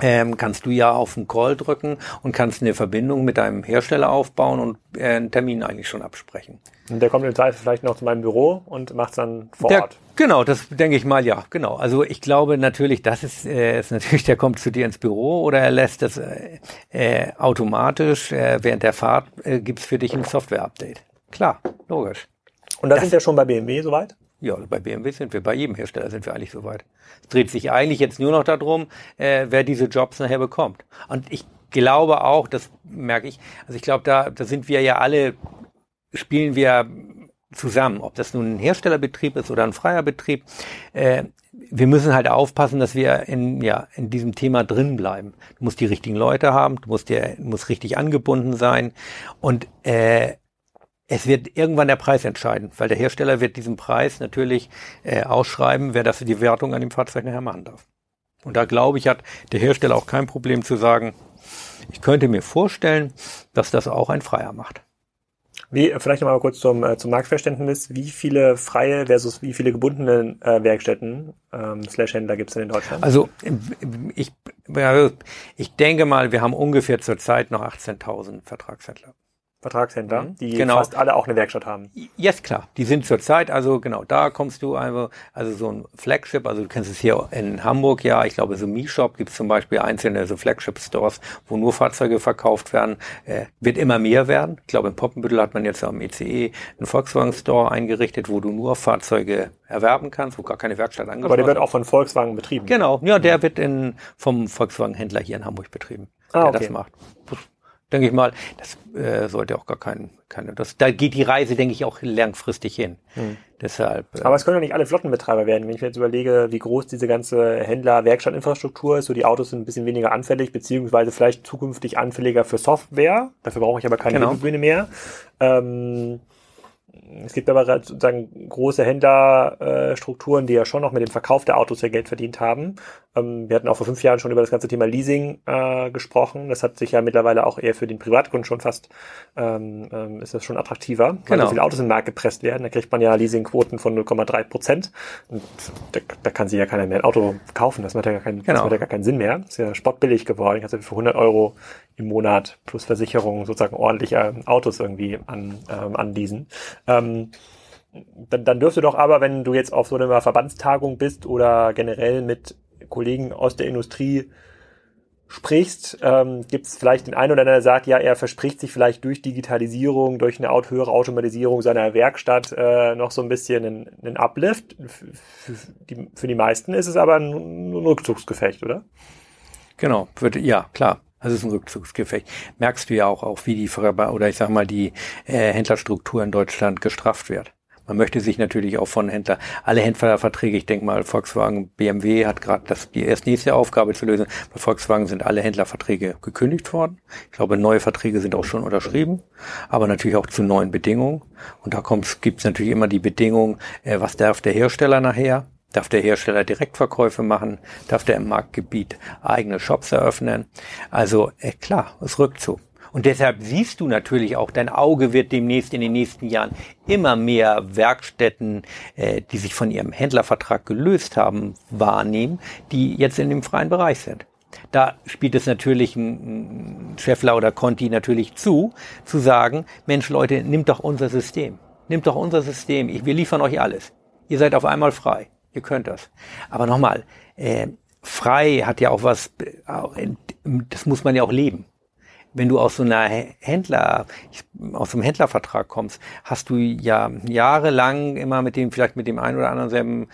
ähm, kannst du ja auf einen Call drücken und kannst eine Verbindung mit deinem Hersteller aufbauen und äh, einen Termin eigentlich schon absprechen. Und der kommt im Zweifel vielleicht noch zu meinem Büro und macht es dann vor der, Ort. Genau, das denke ich mal, ja, genau. Also ich glaube natürlich, das ist, äh, ist natürlich, der kommt zu dir ins Büro oder er lässt das äh, äh, automatisch, äh, während der Fahrt äh, gibt für dich ein Software-Update. Klar, logisch. Und da sind wir schon bei BMW soweit? Ja, bei BMW sind wir, bei jedem Hersteller sind wir eigentlich soweit. Es dreht sich eigentlich jetzt nur noch darum, äh, wer diese Jobs nachher bekommt. Und ich glaube auch, das merke ich, also ich glaube, da, da sind wir ja alle, spielen wir zusammen, ob das nun ein Herstellerbetrieb ist oder ein freier Betrieb. Äh, wir müssen halt aufpassen, dass wir in, ja, in diesem Thema drin bleiben. Du musst die richtigen Leute haben, du musst, dir, musst richtig angebunden sein und äh, es wird irgendwann der Preis entscheiden, weil der Hersteller wird diesen Preis natürlich äh, ausschreiben, wer das die Wertung an dem Fahrzeug nachher machen darf. Und da glaube ich, hat der Hersteller auch kein Problem zu sagen, ich könnte mir vorstellen, dass das auch ein Freier macht. Wie, vielleicht noch mal kurz zum, äh, zum Marktverständnis. Wie viele freie versus wie viele gebundene äh, Werkstätten ähm, slash Händler gibt es denn in Deutschland? Also ich, ich denke mal, wir haben ungefähr zurzeit noch 18.000 Vertragshändler. Vertragshändler, mhm. die genau. fast alle auch eine Werkstatt haben. Ja, yes, klar. Die sind zurzeit, also genau, da kommst du einfach, also so ein Flagship, also du kennst es hier in Hamburg, ja, ich glaube, so Mi-Shop gibt es zum Beispiel einzelne so Flagship-Stores, wo nur Fahrzeuge verkauft werden, äh, wird immer mehr werden. Ich glaube, in Poppenbüttel hat man jetzt am ECE e einen Volkswagen-Store eingerichtet, wo du nur Fahrzeuge erwerben kannst, wo gar keine Werkstatt angeschlossen Aber der wird auch von Volkswagen betrieben? Genau, ja, der wird in, vom Volkswagen-Händler hier in Hamburg betrieben, ah, der okay. das macht denke ich mal, das äh, sollte auch gar kein, keine, das, da geht die Reise, denke ich, auch langfristig hin. Hm. Deshalb. Äh, Aber es können ja nicht alle Flottenbetreiber werden. Wenn ich mir jetzt überlege, wie groß diese ganze Händler-Werkstattinfrastruktur ist, so die Autos sind ein bisschen weniger anfällig, beziehungsweise vielleicht zukünftig anfälliger für Software. Dafür brauche ich aber keine genau. mehr. Ähm, es gibt aber sozusagen große Händlerstrukturen, die ja schon noch mit dem Verkauf der Autos ja Geld verdient haben. Ähm, wir hatten auch vor fünf Jahren schon über das ganze Thema Leasing äh, gesprochen. Das hat sich ja mittlerweile auch eher für den Privatkunden schon fast, ähm, ähm, ist das schon attraktiver, weil genau. so viele Autos in den Markt gepresst werden. Da kriegt man ja Leasingquoten von 0,3 Prozent. Und da, da, kann sich ja keiner mehr ein Auto kaufen. Das macht ja gar keinen, genau. das macht ja gar keinen Sinn mehr. Das ist ja spottbillig geworden. Ich hatte für 100 Euro im Monat plus Versicherung sozusagen ordentliche Autos irgendwie an, ähm, anleasen. Ähm, dann, dann dürfte doch aber, wenn du jetzt auf so einer Verbandstagung bist oder generell mit Kollegen aus der Industrie sprichst, ähm, gibt es vielleicht den einen oder anderen, der sagt, ja, er verspricht sich vielleicht durch Digitalisierung, durch eine höhere Automatisierung seiner Werkstatt äh, noch so ein bisschen einen, einen Uplift. Für, die, für die meisten ist es aber ein, ein Rückzugsgefecht, oder? Genau, wird, ja, klar. Es ist ein Rückzugsgefecht. Merkst du ja auch, auch wie die oder ich sag mal die äh, Händlerstruktur in Deutschland gestrafft wird. Man möchte sich natürlich auch von Händler, alle Händlerverträge, ich denke mal, Volkswagen, BMW hat gerade das die erst nächste Aufgabe zu lösen. Bei Volkswagen sind alle Händlerverträge gekündigt worden. Ich glaube, neue Verträge sind auch schon unterschrieben, aber natürlich auch zu neuen Bedingungen. Und da gibt es natürlich immer die Bedingung, äh, was darf der Hersteller nachher? Darf der Hersteller Direktverkäufe machen? Darf der im Marktgebiet eigene Shops eröffnen? Also äh, klar, es Rückzug. Und deshalb siehst du natürlich auch, dein Auge wird demnächst in den nächsten Jahren immer mehr Werkstätten, äh, die sich von ihrem Händlervertrag gelöst haben, wahrnehmen, die jetzt in dem freien Bereich sind. Da spielt es natürlich ein Scheffler oder Conti natürlich zu, zu sagen, Mensch Leute, nimmt doch unser System. Nimmt doch unser System. Ich, wir liefern euch alles. Ihr seid auf einmal frei. Ihr könnt das. Aber nochmal, äh, frei hat ja auch was, äh, das muss man ja auch leben wenn du aus so einer Händler, aus einem Händlervertrag kommst, hast du ja jahrelang immer mit dem, vielleicht mit dem einen oder anderen selben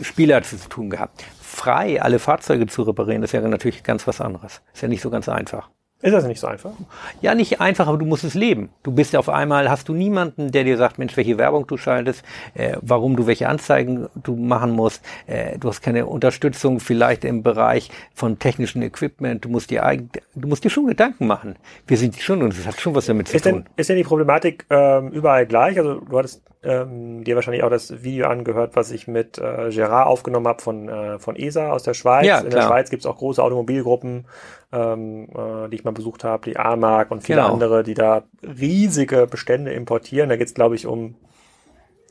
Spieler zu tun gehabt. Frei alle Fahrzeuge zu reparieren, das wäre natürlich ganz was anderes. Ist ja nicht so ganz einfach. Ist das nicht so einfach? Ja, nicht einfach, aber du musst es leben. Du bist ja auf einmal, hast du niemanden, der dir sagt, Mensch, welche Werbung du schaltest, äh, warum du welche Anzeigen du machen musst. Äh, du hast keine Unterstützung vielleicht im Bereich von technischen Equipment. Du musst dir eigen, du musst dir schon Gedanken machen. Wir sind schon und es hat schon was damit zu ist tun. Denn, ist denn die Problematik ähm, überall gleich? Also du hattest ähm, dir wahrscheinlich auch das Video angehört, was ich mit äh, Gerard aufgenommen habe von, äh, von ESA aus der Schweiz. Ja, In der Schweiz gibt es auch große Automobilgruppen, ähm, äh, die ich mal besucht habe, die AMAG und viele genau. andere, die da riesige Bestände importieren. Da geht es, glaube ich, um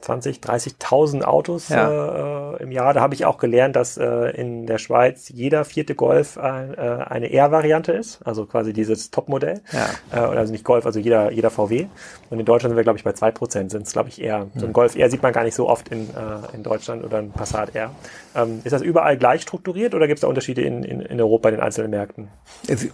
20, 30.000 Autos ja. äh, im Jahr. Da habe ich auch gelernt, dass äh, in der Schweiz jeder vierte Golf ein, äh, eine R-Variante ist, also quasi dieses Topmodell. Ja. Äh, also nicht Golf, also jeder, jeder VW. Und in Deutschland sind wir, glaube ich, bei zwei Prozent sind es, glaube ich, eher. So ein hm. Golf R sieht man gar nicht so oft in, äh, in Deutschland oder ein Passat R. Ähm, ist das überall gleich strukturiert oder gibt es da Unterschiede in, in, in Europa in den einzelnen Märkten?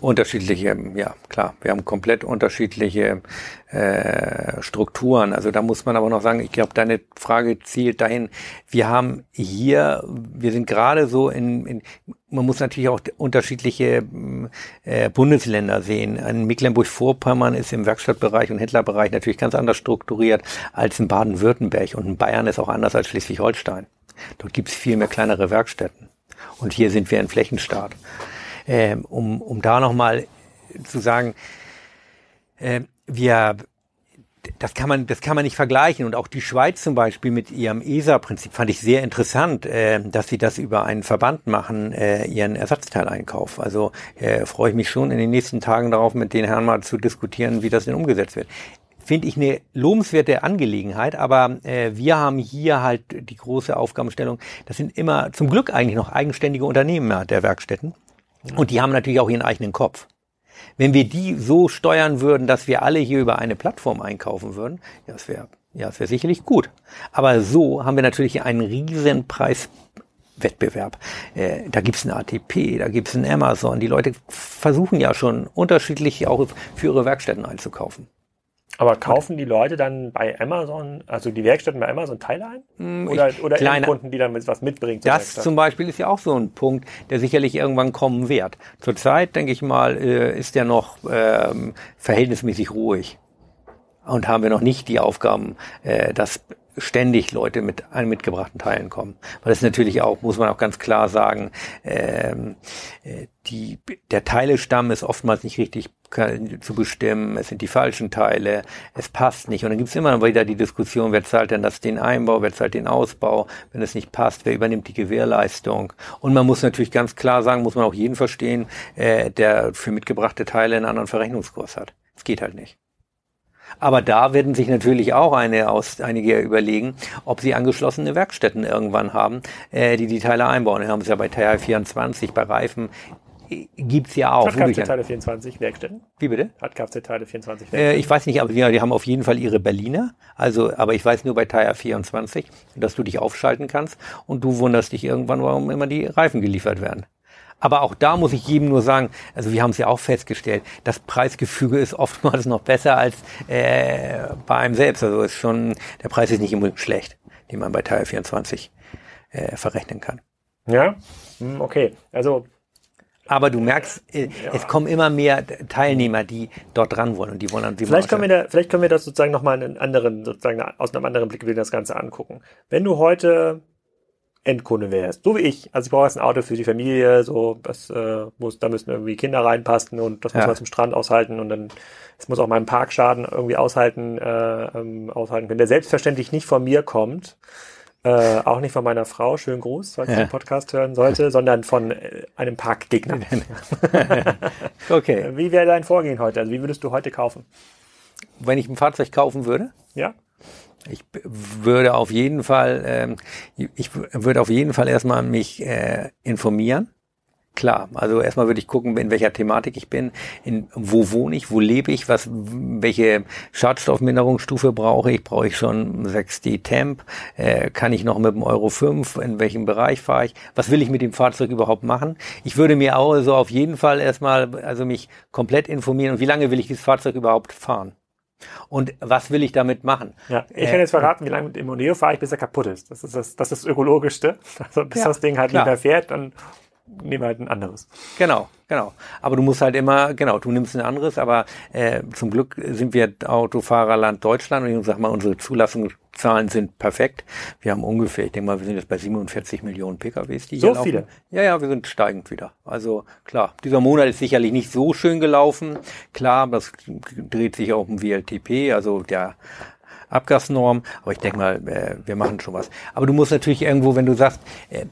Unterschiedliche, ja klar. Wir haben komplett unterschiedliche äh, Strukturen. Also da muss man aber noch sagen, ich glaube, deine Frage zielt dahin, wir haben hier, wir sind gerade so in, in man muss natürlich auch unterschiedliche äh, Bundesländer sehen. In Mecklenburg-Vorpommern ist im Werkstattbereich und Händlerbereich natürlich ganz anders strukturiert als in Baden-Württemberg und in Bayern ist auch anders als Schleswig-Holstein. Dort gibt es viel mehr kleinere Werkstätten. Und hier sind wir ein Flächenstaat. Ähm, um, um da nochmal zu sagen, äh, wir das kann man, das kann man nicht vergleichen. Und auch die Schweiz zum Beispiel mit ihrem ESA-Prinzip fand ich sehr interessant, äh, dass sie das über einen Verband machen, äh, ihren Ersatzteileinkauf. Also äh, freue ich mich schon in den nächsten Tagen darauf, mit den Herren mal zu diskutieren, wie das denn umgesetzt wird. Finde ich eine lobenswerte Angelegenheit, aber äh, wir haben hier halt die große Aufgabenstellung. Das sind immer zum Glück eigentlich noch eigenständige Unternehmen der Werkstätten. Und die haben natürlich auch ihren eigenen Kopf. Wenn wir die so steuern würden, dass wir alle hier über eine Plattform einkaufen würden, ja, das wäre ja, das wäre sicherlich gut. Aber so haben wir natürlich einen riesen Preiswettbewerb. Äh, da gibt's ein ATP, da gibt's ein Amazon. Die Leute versuchen ja schon unterschiedlich auch für ihre Werkstätten einzukaufen. Aber kaufen die Leute dann bei Amazon, also die Werkstätten bei Amazon Teile ein? Hm, Oder, ich- oder kleine- Kunden, die dann was mitbringen? Das Werkstatt? zum Beispiel ist ja auch so ein Punkt, der sicherlich irgendwann kommen wird. Zurzeit, denke ich mal, äh, ist der noch ähm, verhältnismäßig ruhig. Und haben wir noch nicht die Aufgaben, äh, dass ständig Leute mit ein- mitgebrachten Teilen kommen. Weil es natürlich auch, muss man auch ganz klar sagen, ähm, äh, die, der Teilestamm ist oftmals nicht richtig zu bestimmen, es sind die falschen Teile, es passt nicht. Und dann gibt es immer wieder die Diskussion, wer zahlt denn das den Einbau, wer zahlt den Ausbau, wenn es nicht passt, wer übernimmt die Gewährleistung. Und man muss natürlich ganz klar sagen, muss man auch jeden verstehen, äh, der für mitgebrachte Teile einen anderen Verrechnungskurs hat. Es geht halt nicht. Aber da werden sich natürlich auch eine aus, einige überlegen, ob sie angeschlossene Werkstätten irgendwann haben, äh, die die Teile einbauen. Wir haben es ja bei Teil 24, bei Reifen äh, gibt's ja auch. Hat Kfz-Teile 24 Werkstätten? Wie bitte? Hat Kfz-Teile 24 Äh, ich weiß nicht, aber die, die haben auf jeden Fall ihre Berliner. Also, aber ich weiß nur bei Tire 24, dass du dich aufschalten kannst und du wunderst dich irgendwann, warum immer die Reifen geliefert werden. Aber auch da muss ich jedem nur sagen, also wir haben es ja auch festgestellt, das Preisgefüge ist oftmals noch besser als äh, bei einem selbst. Also ist schon, der Preis ist nicht unbedingt schlecht, den man bei Tire 24 äh, verrechnen kann. Ja? Hm, Okay. Also, Aber du merkst, äh, Ja. es kommen immer mehr Teilnehmer, die dort dran wollen und die wollen die Vielleicht können, wir da, vielleicht können wir das sozusagen nochmal einen anderen, sozusagen aus einem anderen Blickwinkel das Ganze angucken. Wenn du heute Endkunde wärst, so wie ich, also ich brauche jetzt ein Auto für die Familie, so, das äh, muss, da müssen irgendwie Kinder reinpassen und das muss Ja. man zum Strand aushalten und dann, es muss auch meinen Parkschaden irgendwie aushalten, äh, ähm, aushalten können, der selbstverständlich nicht von mir kommt, äh, auch nicht von meiner Frau, schönen Gruß, falls Ja. den Podcast hören sollte, sondern von äh, einem Parkgegner. <laughs> Okay. Wie wäre dein Vorgehen heute? Also wie würdest du heute kaufen? Wenn ich ein Fahrzeug kaufen würde, Ja? Ich würde auf jeden Fall, ähm, ich würde auf jeden Fall erstmal mich äh, informieren. Klar, also erstmal würde ich gucken, in welcher Thematik ich bin, in wo wohne ich, wo lebe ich, was, welche Schadstoffminderungsstufe brauche ich, brauche ich schon 6D Temp, äh, kann ich noch mit dem Euro 5, in welchem Bereich fahre ich, was will ich mit dem Fahrzeug überhaupt machen? Ich würde mir auch so auf jeden Fall erstmal, also mich komplett informieren und wie lange will ich dieses Fahrzeug überhaupt fahren? Und was will ich damit machen? Ja, ich Äh, kann jetzt verraten, wie lange mit dem Moneo fahre ich, bis er kaputt ist. Das ist das, das, ist das Ökologischste. <laughs> Also bis Ja, das Ding halt klar. nicht mehr fährt, dann nehmen wir halt ein anderes. Genau, genau. Aber du musst halt immer, genau, du nimmst ein anderes, aber äh, zum Glück sind wir Autofahrerland Deutschland und ich sag mal, unsere Zulassungszahlen sind perfekt. Wir haben ungefähr, ich denke mal, wir sind jetzt bei 47 Millionen PKWs, die So hier laufen. viele? Ja, ja, wir sind steigend wieder. Also klar, dieser Monat ist sicherlich nicht so schön gelaufen. Klar, das dreht sich auch um WLTP, also der Abgasnorm, aber ich denke mal, äh, wir machen schon was. Aber du musst natürlich irgendwo, wenn du sagst, äh,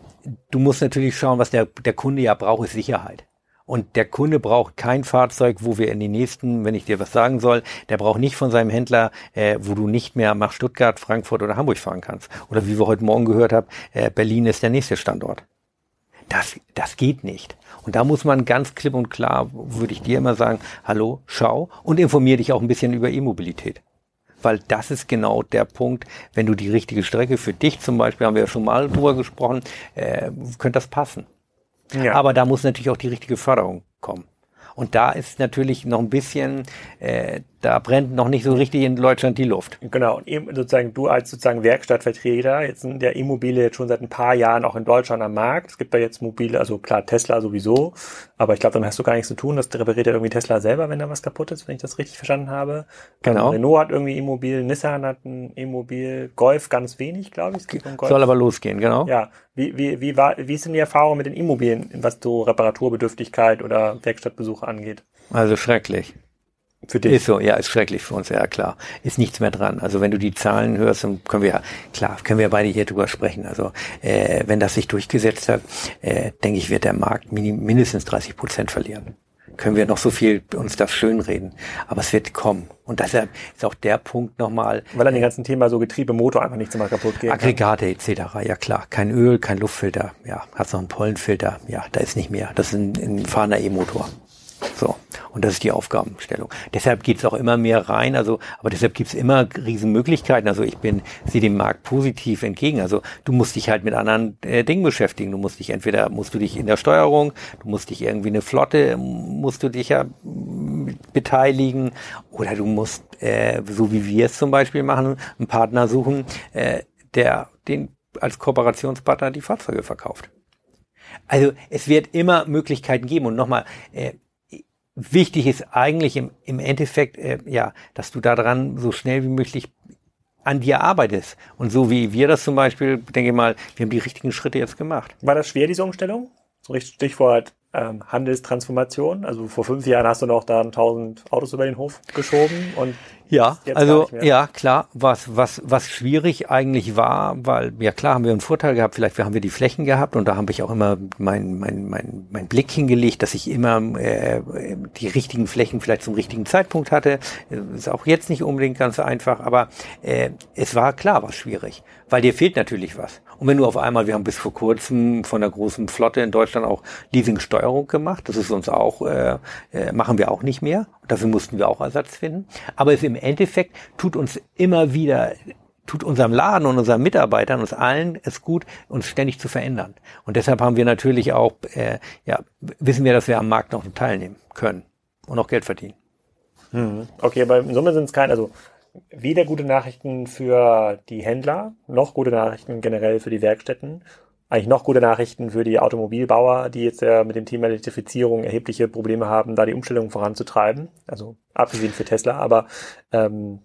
du musst natürlich schauen, was der, der Kunde ja braucht, ist Sicherheit. Und der Kunde braucht kein Fahrzeug, wo wir in die nächsten, wenn ich dir was sagen soll, der braucht nicht von seinem Händler, äh, wo du nicht mehr nach Stuttgart, Frankfurt oder Hamburg fahren kannst. Oder wie wir heute Morgen gehört haben, äh, Berlin ist der nächste Standort. Das, das geht nicht. Und da muss man ganz klipp und klar, würde ich dir immer sagen, hallo, schau und informier dich auch ein bisschen über E-Mobilität. Weil das ist genau der Punkt, wenn du die richtige Strecke für dich zum Beispiel, haben wir ja schon mal drüber gesprochen, äh, könnte das passen. Ja. Aber da muss natürlich auch die richtige Förderung kommen. Und da ist natürlich noch ein bisschen, äh, da brennt noch nicht so richtig in Deutschland die Luft. Genau, und eben sozusagen du als sozusagen Werkstattvertreter, jetzt sind der E-Mobile jetzt schon seit ein paar Jahren auch in Deutschland am Markt. Es gibt da jetzt mobile, also klar, Tesla sowieso, aber ich glaube, damit hast du gar nichts zu tun. Das repariert ja irgendwie Tesla selber, wenn da was kaputt ist, wenn ich das richtig verstanden habe. Genau. Renault hat irgendwie E-Mobil, Nissan hat ein E-Mobil, Golf ganz wenig, glaube ich. Soll aber losgehen, genau. Ja, wie, wie, wie, war, wie ist denn die Erfahrung mit den Immobilien, was so Reparaturbedürftigkeit oder Werkstattbesuche angeht? Also schrecklich. Für dich? Ist so, ja, ist schrecklich für uns, ja klar. Ist nichts mehr dran. Also wenn du die Zahlen hörst, dann können wir, klar, können wir beide hier drüber sprechen. Also äh, wenn das sich durchgesetzt hat, äh, denke ich, wird der Markt mindestens 30 Prozent verlieren. Können wir noch so viel uns das schönreden. Aber es wird kommen. Und deshalb ist auch der Punkt nochmal, Weil an dem ganzen Thema so Getriebe, Motor einfach nichts mehr kaputt geht. Aggregate etc. Ja klar, kein Öl, kein Luftfilter, ja, hast noch einen Pollenfilter, ja, da ist nicht mehr. Das ist ein, ein fahrender E-Motor. So. Und das ist die Aufgabenstellung. Deshalb geht's auch immer mehr rein, also, aber deshalb gibt's immer Riesenmöglichkeiten. Also ich bin, sehe dem Markt positiv entgegen. Also du musst dich halt mit anderen äh, Dingen beschäftigen. Du musst dich entweder, musst du dich in der Steuerung, du musst dich irgendwie eine Flotte, musst du dich ja beteiligen oder du musst, äh, so wie wir es zum Beispiel machen, einen Partner suchen, äh, der den als Kooperationspartner die Fahrzeuge verkauft. Also es wird immer Möglichkeiten geben und nochmal, äh, wichtig ist eigentlich im, im Endeffekt, äh, ja, dass du daran so schnell wie möglich an dir arbeitest. Und so wie wir das zum Beispiel, denke ich mal, wir haben die richtigen Schritte jetzt gemacht. War das schwer, diese Umstellung? So Stichwort ähm, Handelstransformation. Also vor fünf Jahren hast du noch da 1000 Autos über den Hof geschoben und ja, also ja klar, was was was schwierig eigentlich war, weil ja klar haben wir einen Vorteil gehabt, vielleicht haben wir die Flächen gehabt und da habe ich auch immer mein mein mein mein Blick hingelegt, dass ich immer äh, die richtigen Flächen vielleicht zum richtigen Zeitpunkt hatte. Ist auch jetzt nicht unbedingt ganz einfach, aber äh, es war klar, was schwierig, weil dir fehlt natürlich was. Und wenn du auf einmal, wir haben bis vor kurzem von der großen Flotte in Deutschland auch Leasingsteuerung gemacht, das ist uns auch, äh, äh, machen wir auch nicht mehr. Dafür mussten wir auch Ersatz finden. Aber es im Endeffekt tut uns immer wieder tut unserem Laden und unseren Mitarbeitern, uns allen es gut, uns ständig zu verändern. Und deshalb haben wir natürlich auch, äh, ja, wissen wir, dass wir am Markt noch teilnehmen können und auch Geld verdienen. Hm. Okay, aber in Summe sind es keine, also weder gute Nachrichten für die Händler, noch gute Nachrichten generell für die Werkstätten. Eigentlich noch gute Nachrichten für die Automobilbauer, die jetzt ja mit dem Thema Elektrifizierung erhebliche Probleme haben, da die Umstellung voranzutreiben. Also abgesehen für Tesla, aber ähm,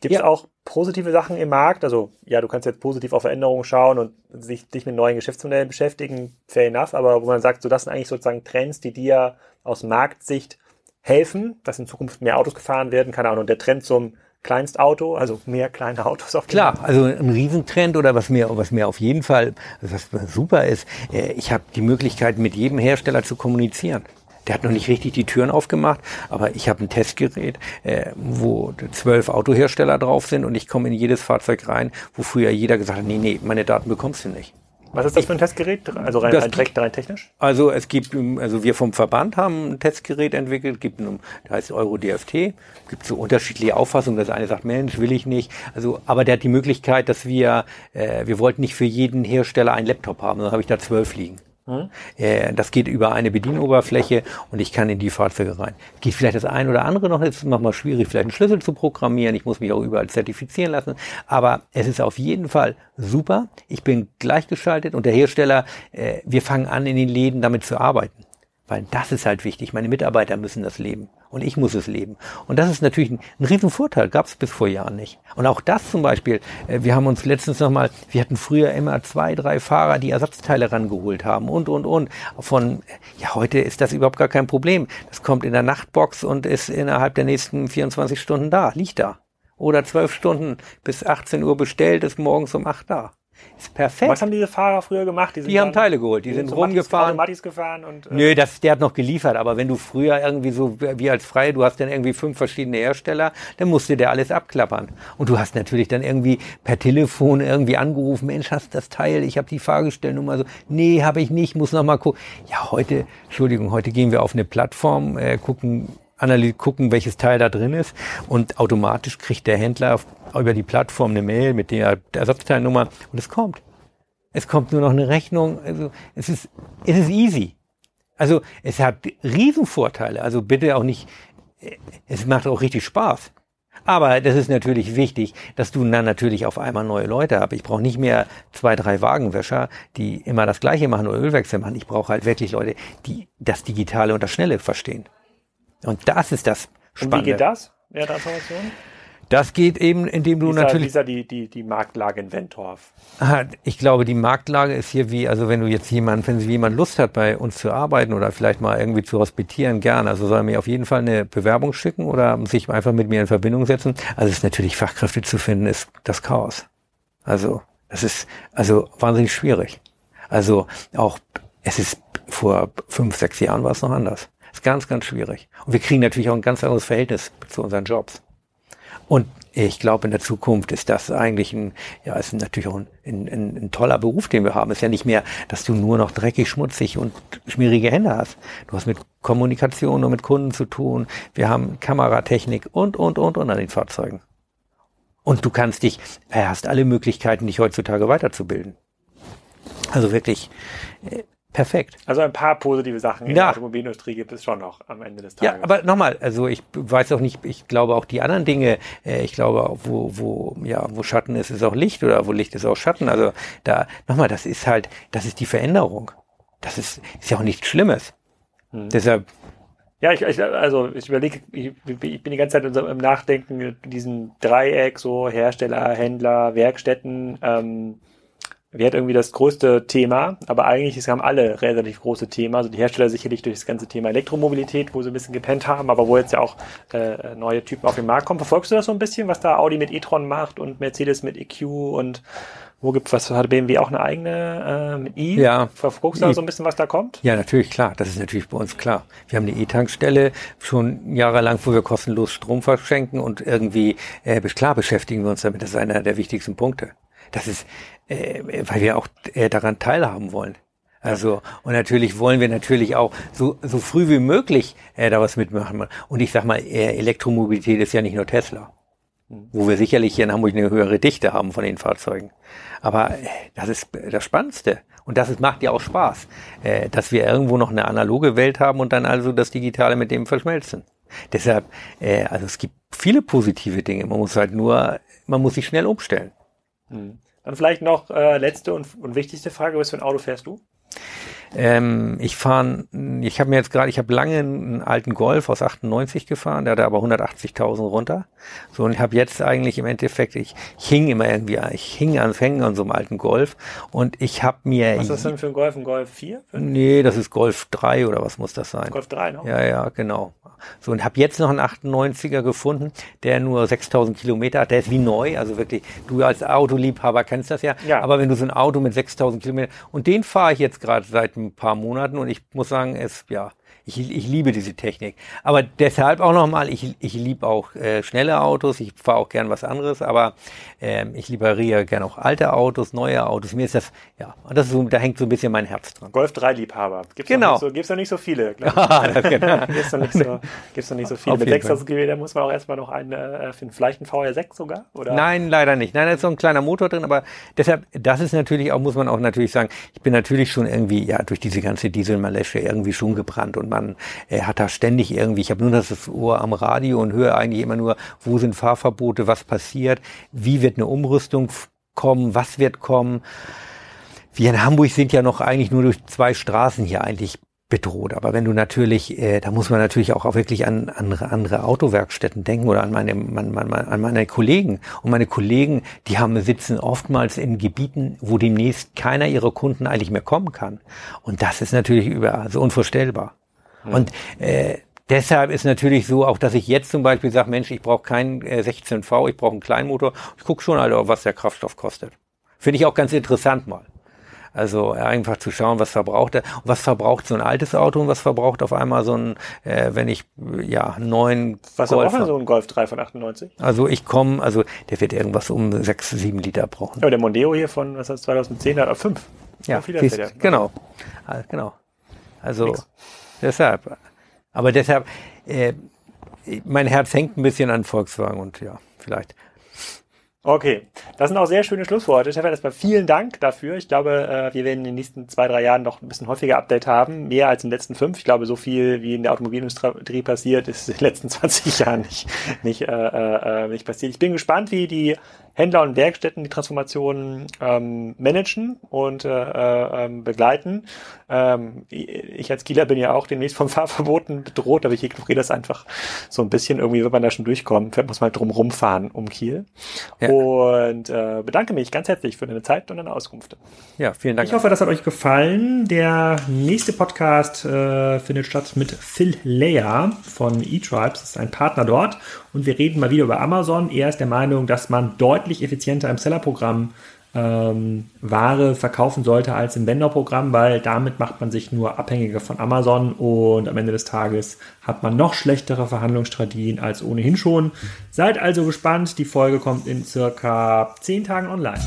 gibt es ja. auch positive Sachen im Markt? Also ja, du kannst jetzt positiv auf Veränderungen schauen und sich dich mit neuen Geschäftsmodellen beschäftigen, fair enough, aber wo man sagt, so das sind eigentlich sozusagen Trends, die dir aus Marktsicht helfen, dass in Zukunft mehr Autos gefahren werden, keine Ahnung, der Trend zum Kleinstauto, also mehr kleine Autos auf Klar, also ein Riesentrend oder was mir, was mir auf jeden Fall, was super ist, äh, ich habe die Möglichkeit, mit jedem Hersteller zu kommunizieren. Der hat noch nicht richtig die Türen aufgemacht, aber ich habe ein Testgerät, äh, wo zwölf Autohersteller drauf sind und ich komme in jedes Fahrzeug rein, wo früher jeder gesagt hat, nee, nee, meine Daten bekommst du nicht. Was ist das für ein Testgerät? Also rein, rein, rein, technisch? Also es gibt, also wir vom Verband haben ein Testgerät entwickelt, gibt ein, das heißt Euro DFT, gibt so unterschiedliche Auffassungen. Das eine sagt, Mensch, will ich nicht. Also, aber der hat die Möglichkeit, dass wir, äh, wir wollten nicht für jeden Hersteller einen Laptop haben, dann habe ich da zwölf liegen. Hm? Das geht über eine Bedienoberfläche und ich kann in die Fahrzeuge rein. Geht vielleicht das ein oder andere noch, ist nochmal schwierig, vielleicht einen Schlüssel zu programmieren. Ich muss mich auch überall zertifizieren lassen. Aber es ist auf jeden Fall super. Ich bin gleichgeschaltet und der Hersteller, äh, wir fangen an, in den Läden damit zu arbeiten. Weil das ist halt wichtig. Meine Mitarbeiter müssen das leben und ich muss es leben. Und das ist natürlich ein, ein Riesenvorteil, gab es bis vor Jahren nicht. Und auch das zum Beispiel, äh, wir haben uns letztens nochmal, wir hatten früher immer zwei, drei Fahrer, die Ersatzteile rangeholt haben und, und, und. Von, ja, heute ist das überhaupt gar kein Problem. Das kommt in der Nachtbox und ist innerhalb der nächsten 24 Stunden da, liegt da. Oder zwölf Stunden bis 18 Uhr bestellt, ist morgens um acht da. Ist perfekt. Was haben diese Fahrer früher gemacht? Die, die haben Teile geholt, die, die sind rumgefahren. Matis gefahren und, äh Nö, das, der hat noch geliefert, aber wenn du früher irgendwie so, wie als Freie, du hast dann irgendwie fünf verschiedene Hersteller, dann musste der alles abklappern. Und du hast natürlich dann irgendwie per Telefon irgendwie angerufen, Mensch, hast das Teil, ich habe die Fahrgestellnummer so, nee, habe ich nicht, muss noch mal gucken. Ja, heute, Entschuldigung, heute gehen wir auf eine Plattform, äh, gucken, gucken, welches Teil da drin ist und automatisch kriegt der Händler über die Plattform eine Mail mit der Ersatzteilnummer und es kommt. Es kommt nur noch eine Rechnung. Also es ist, es ist easy. Also es hat Riesenvorteile. Also bitte auch nicht, es macht auch richtig Spaß. Aber das ist natürlich wichtig, dass du dann natürlich auf einmal neue Leute hast. Ich brauche nicht mehr zwei, drei Wagenwäscher, die immer das Gleiche machen oder Ölwechsel machen. Ich brauche halt wirklich Leute, die das Digitale und das Schnelle verstehen. Und das ist das Spannende. Und wie geht das? Ja, Transformation? Das geht eben, indem du dieser, natürlich. Dieser die, die, die Marktlage in Wentorf. Ich glaube, die Marktlage ist hier wie, also wenn du jetzt jemand, wenn jemand Lust hat, bei uns zu arbeiten oder vielleicht mal irgendwie zu hospitieren, gern. Also soll er mir auf jeden Fall eine Bewerbung schicken oder sich einfach mit mir in Verbindung setzen. Also es ist natürlich Fachkräfte zu finden, ist das Chaos. Also, das ist, also wahnsinnig schwierig. Also auch, es ist vor fünf, sechs Jahren war es noch anders. Ist ganz, ganz schwierig. Und wir kriegen natürlich auch ein ganz anderes Verhältnis zu unseren Jobs. Und ich glaube, in der Zukunft ist das eigentlich ein, ja, ist natürlich auch ein, ein, ein, toller Beruf, den wir haben. Ist ja nicht mehr, dass du nur noch dreckig, schmutzig und schmierige Hände hast. Du hast mit Kommunikation nur mit Kunden zu tun. Wir haben Kameratechnik und, und, und, und an den Fahrzeugen. Und du kannst dich, er hast alle Möglichkeiten, dich heutzutage weiterzubilden. Also wirklich äh, perfekt. Also ein paar positive Sachen in ja. der Automobilindustrie gibt es schon noch am Ende des Tages. Ja, aber nochmal, also ich weiß auch nicht, ich glaube auch die anderen Dinge, äh, ich glaube auch, wo, wo, ja, wo Schatten ist, ist auch Licht oder wo Licht ist auch Schatten. Also da, nochmal, das ist halt, das ist die Veränderung. Das ist, ist ja auch nichts Schlimmes. Hm. Deshalb ja, ich, ich, also ich überlege, ich, ich, bin die ganze Zeit im Nachdenken, diesen Dreieck, so Hersteller, Händler, Werkstätten, ähm, wir hatten irgendwie das größte Thema, aber eigentlich es haben alle relativ große Thema. Also die Hersteller sicherlich durch das ganze Thema Elektromobilität, wo sie ein bisschen gepennt haben, aber wo jetzt ja auch äh, neue Typen auf den Markt kommen. Verfolgst du das so ein bisschen, was da Audi mit e-tron macht und Mercedes mit EQ und wo gibt was hat BMW auch eine eigene äh, mit i? Ja. Verfolgst du da so ein bisschen, was da kommt? Ja, natürlich klar. Das ist natürlich bei uns klar. Wir haben eine E-Tankstelle schon jahrelang, wo wir kostenlos Strom verschenken und irgendwie äh, klar beschäftigen wir uns damit. Das ist einer der wichtigsten Punkte. Das ist, äh, weil wir auch äh, daran teilhaben wollen. Also, und natürlich wollen wir natürlich auch so, so früh wie möglich äh, da was mitmachen. Und ich sag mal, äh, Elektromobilität ist ja nicht nur Tesla. Wo wir sicherlich hier in Hamburg eine höhere Dichte haben von den Fahrzeugen. Aber äh, das ist das Spannendste. Und das ist, macht ja auch Spaß, äh, dass wir irgendwo noch eine analoge Welt haben und dann also das Digitale mit dem verschmelzen. Deshalb, äh, also es gibt viele positive Dinge. Man muss halt nur, man muss sich schnell umstellen. Hm. Dann vielleicht noch äh, letzte und, und wichtigste Frage, was für ein Auto fährst du? Ähm, ich fahre, ich habe mir jetzt gerade, ich habe lange einen alten Golf aus 98 gefahren, der hatte aber 180.000 runter. So und ich habe jetzt eigentlich im Endeffekt, ich, ich hing immer irgendwie, ich hing an Hängen an so einem alten Golf und ich habe mir. Was ist das denn für ein Golf? Ein Golf 4? Nee, das ist Golf 3 oder was muss das sein? Golf 3, ne? Ja, ja, genau. So, und habe jetzt noch einen 98er gefunden, der nur 6000 Kilometer hat. Der ist wie neu, also wirklich, du als Autoliebhaber kennst das ja. ja. Aber wenn du so ein Auto mit 6000 Kilometern, und den fahre ich jetzt gerade seit ein paar Monaten und ich muss sagen, es, ja, ich, ich liebe diese Technik. Aber deshalb auch nochmal, ich, ich liebe auch äh, schnelle Autos, ich fahre auch gern was anderes, aber ähm, ich liberiere gern auch alte Autos, neue Autos. Mir ist das, ja, das ist so, da hängt so ein bisschen mein Herz dran. Golf 3 Liebhaber. Gibt's genau. Noch so, gibt's noch nicht so viele, glaube <laughs> ich. <laughs> gibt's noch nicht so, gibt's noch nicht so viele. Mit 6000 Kilometer muss man auch erstmal noch einen äh, finden. Vielleicht ein VR6 sogar? Oder? Nein, leider nicht. Nein, da ist so ein kleiner Motor drin, aber deshalb, das ist natürlich auch, muss man auch natürlich sagen, ich bin natürlich schon irgendwie, ja, durch diese ganze Dieselmalesche irgendwie schon gebrannt und man äh, hat da ständig irgendwie, ich habe nur das Ohr am Radio und höre eigentlich immer nur, wo sind Fahrverbote, was passiert, wie wird eine Umrüstung kommen, was wird kommen. Wir in Hamburg sind ja noch eigentlich nur durch zwei Straßen hier eigentlich bedroht. Aber wenn du natürlich, äh, da muss man natürlich auch, auch wirklich an andere, andere Autowerkstätten denken oder an meine, an, an, an meine Kollegen. Und meine Kollegen, die haben sitzen oftmals in Gebieten, wo demnächst keiner ihrer Kunden eigentlich mehr kommen kann. Und das ist natürlich über, also unvorstellbar. Und äh, deshalb ist natürlich so, auch dass ich jetzt zum Beispiel sage, Mensch, ich brauche keinen äh, 16V, ich brauche einen Kleinmotor. Ich gucke schon, Alter, was der Kraftstoff kostet. Finde ich auch ganz interessant mal. Also einfach zu schauen, was verbraucht er, was verbraucht so ein altes Auto und was verbraucht auf einmal so ein, äh, wenn ich ja neuen Was Golf verbraucht so ein Golf 3 von 98? Also ich komme, also der wird irgendwas um 6, 7 Liter brauchen. Ja, der Mondeo hier von was heißt 2010 hat auf 5. Ja, siehst, genau. Genau. Also Nix. Deshalb. Aber deshalb, äh, mein Herz hängt ein bisschen an Volkswagen und ja, vielleicht. Okay, das sind auch sehr schöne Schlussworte. Stefan, erstmal vielen Dank dafür. Ich glaube, äh, wir werden in den nächsten zwei, drei Jahren noch ein bisschen häufiger Update haben. Mehr als in den letzten fünf. Ich glaube, so viel wie in der Automobilindustrie passiert, ist in den letzten <laughs> 20 Jahren nicht, nicht, äh, äh, nicht passiert. Ich bin gespannt, wie die Händler und Werkstätten die Transformation ähm, managen und äh, äh, ähm, begleiten. Ähm, ich als Kieler bin ja auch demnächst vom <laughs> Fahrverboten bedroht, aber ich ignoriere das einfach so ein bisschen. Irgendwie wird man da schon durchkommen. Vielleicht muss man halt drum rumfahren um Kiel. Ja. Und äh, bedanke mich ganz herzlich für deine Zeit und deine Auskunft. Ja, vielen Dank. Ich hoffe, das hat euch gefallen. Der nächste Podcast äh, findet statt mit Phil Leyer von eTribes. Das ist ein Partner dort. Und wir reden mal wieder über Amazon. Er ist der Meinung, dass man deutlich effizienter im Sellerprogramm ähm, Ware verkaufen sollte als im Vendorprogramm, weil damit macht man sich nur abhängiger von Amazon und am Ende des Tages hat man noch schlechtere Verhandlungsstrategien als ohnehin schon. Seid also gespannt, die Folge kommt in circa 10 Tagen online.